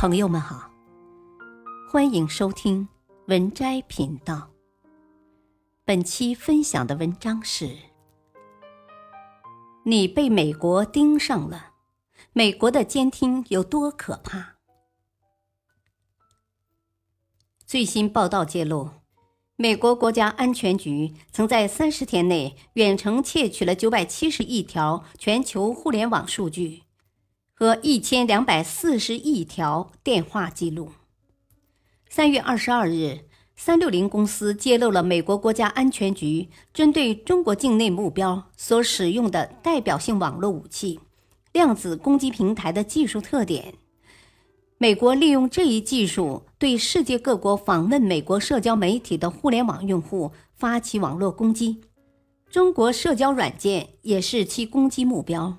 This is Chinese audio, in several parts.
朋友们好，欢迎收听文摘频道。本期分享的文章是：你被美国盯上了，美国的监听有多可怕？最新报道揭露，美国国家安全局曾在三十天内远程窃取了九百七十亿条全球互联网数据。和一千两百四十亿条电话记录。三月二十二日，三六零公司揭露了美国国家安全局针对中国境内目标所使用的代表性网络武器——量子攻击平台的技术特点。美国利用这一技术，对世界各国访问美国社交媒体的互联网用户发起网络攻击，中国社交软件也是其攻击目标。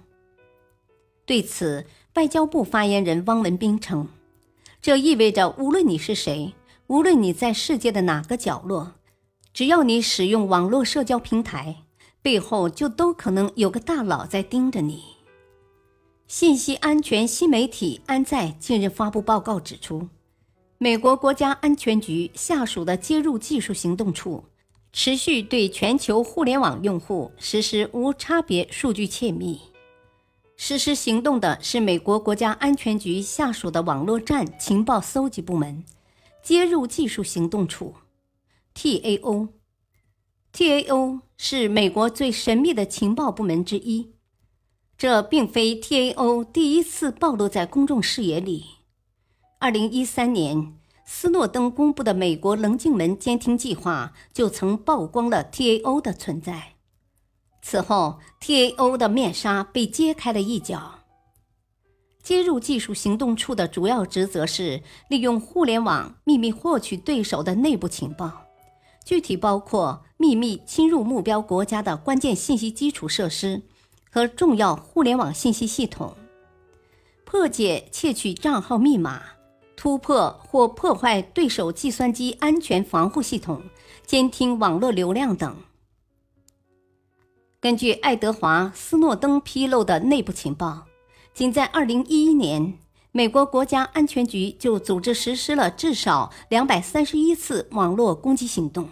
对此，外交部发言人汪文斌称：“这意味着，无论你是谁，无论你在世界的哪个角落，只要你使用网络社交平台，背后就都可能有个大佬在盯着你。”信息安全新媒体安在近日发布报告指出，美国国家安全局下属的接入技术行动处，持续对全球互联网用户实施无差别数据窃密。实施行动的是美国国家安全局下属的网络战情报搜集部门——接入技术行动处 （TAO）。TAO 是美国最神秘的情报部门之一。这并非 TAO 第一次暴露在公众视野里。二零一三年，斯诺登公布的美国棱镜门监听计划就曾曝光了 TAO 的存在。此后，TAO 的面纱被揭开了一角。接入技术行动处的主要职责是利用互联网秘密获取对手的内部情报，具体包括秘密侵入目标国家的关键信息基础设施和重要互联网信息系统，破解窃取账号密码、突破或破坏对手计算机安全防护系统、监听网络流量等。根据爱德华·斯诺登披露的内部情报，仅在2011年，美国国家安全局就组织实施了至少231次网络攻击行动。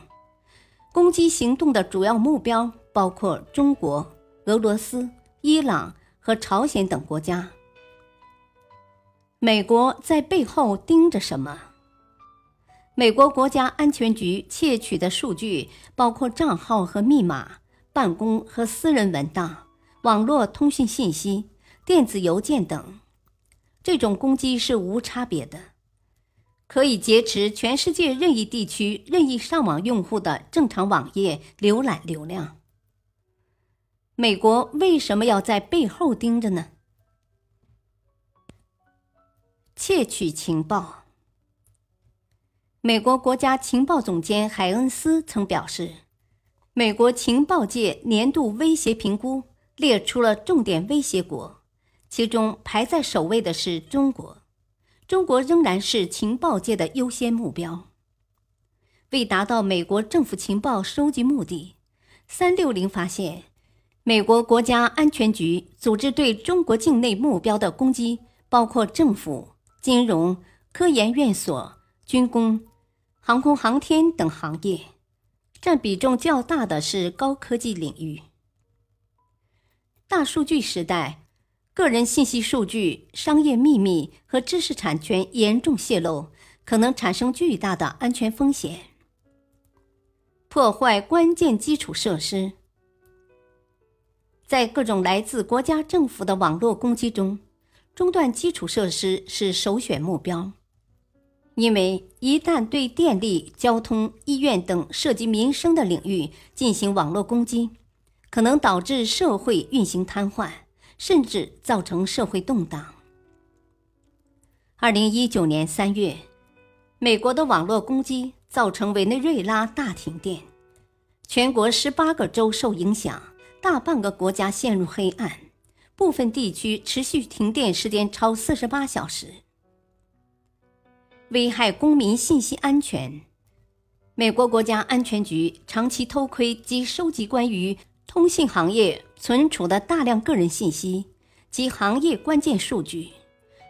攻击行动的主要目标包括中国、俄罗斯、伊朗和朝鲜等国家。美国在背后盯着什么？美国国家安全局窃取的数据包括账号和密码。办公和私人文档、网络通讯信息、电子邮件等，这种攻击是无差别的，可以劫持全世界任意地区任意上网用户的正常网页浏览流量。美国为什么要在背后盯着呢？窃取情报。美国国家情报总监海恩斯曾表示。美国情报界年度威胁评估列出了重点威胁国，其中排在首位的是中国。中国仍然是情报界的优先目标。为达到美国政府情报收集目的，三六零发现，美国国家安全局组织对中国境内目标的攻击，包括政府、金融、科研院所、军工、航空航天等行业。占比重较大的是高科技领域。大数据时代，个人信息、数据、商业秘密和知识产权严重泄露，可能产生巨大的安全风险。破坏关键基础设施，在各种来自国家政府的网络攻击中，中断基础设施是首选目标。因为一旦对电力、交通、医院等涉及民生的领域进行网络攻击，可能导致社会运行瘫痪，甚至造成社会动荡。二零一九年三月，美国的网络攻击造成委内瑞拉大停电，全国十八个州受影响，大半个国家陷入黑暗，部分地区持续停电时间超四十八小时。危害公民信息安全。美国国家安全局长期偷窥及收集关于通信行业存储的大量个人信息及行业关键数据，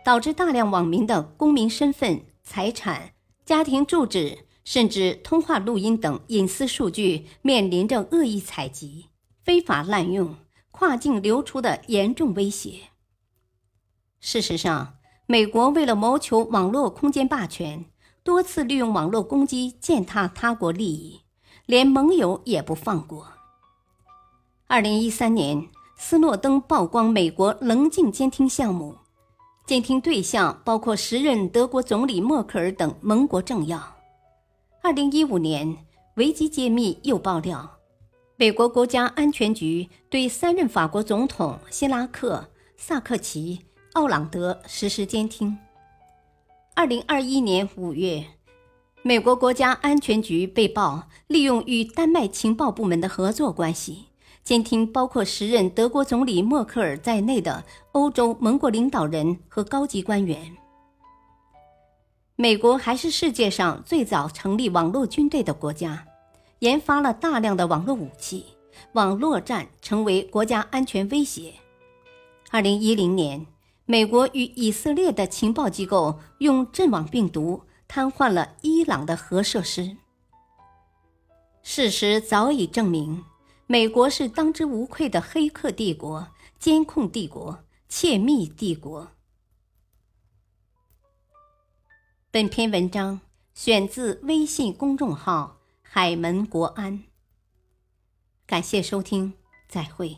导致大量网民的公民身份、财产、家庭住址，甚至通话录音等隐私数据面临着恶意采集、非法滥用、跨境流出的严重威胁。事实上，美国为了谋求网络空间霸权，多次利用网络攻击践踏他国利益，连盟友也不放过。二零一三年，斯诺登曝光美国棱镜监听项目。监听对象包括时任德国总理默克尔等盟国政要。二零一五年，维基揭秘又爆料，美国国家安全局对三任法国总统希拉克、萨克齐、奥朗德实施监听。二零二一年五月，美国国家安全局被曝利用与丹麦情报部门的合作关系。监听包括时任德国总理默克尔在内的欧洲盟国领导人和高级官员。美国还是世界上最早成立网络军队的国家，研发了大量的网络武器，网络战成为国家安全威胁。二零一零年，美国与以色列的情报机构用阵网病毒瘫痪了伊朗的核设施。事实早已证明。美国是当之无愧的黑客帝国、监控帝国、窃密帝国。本篇文章选自微信公众号“海门国安”。感谢收听，再会。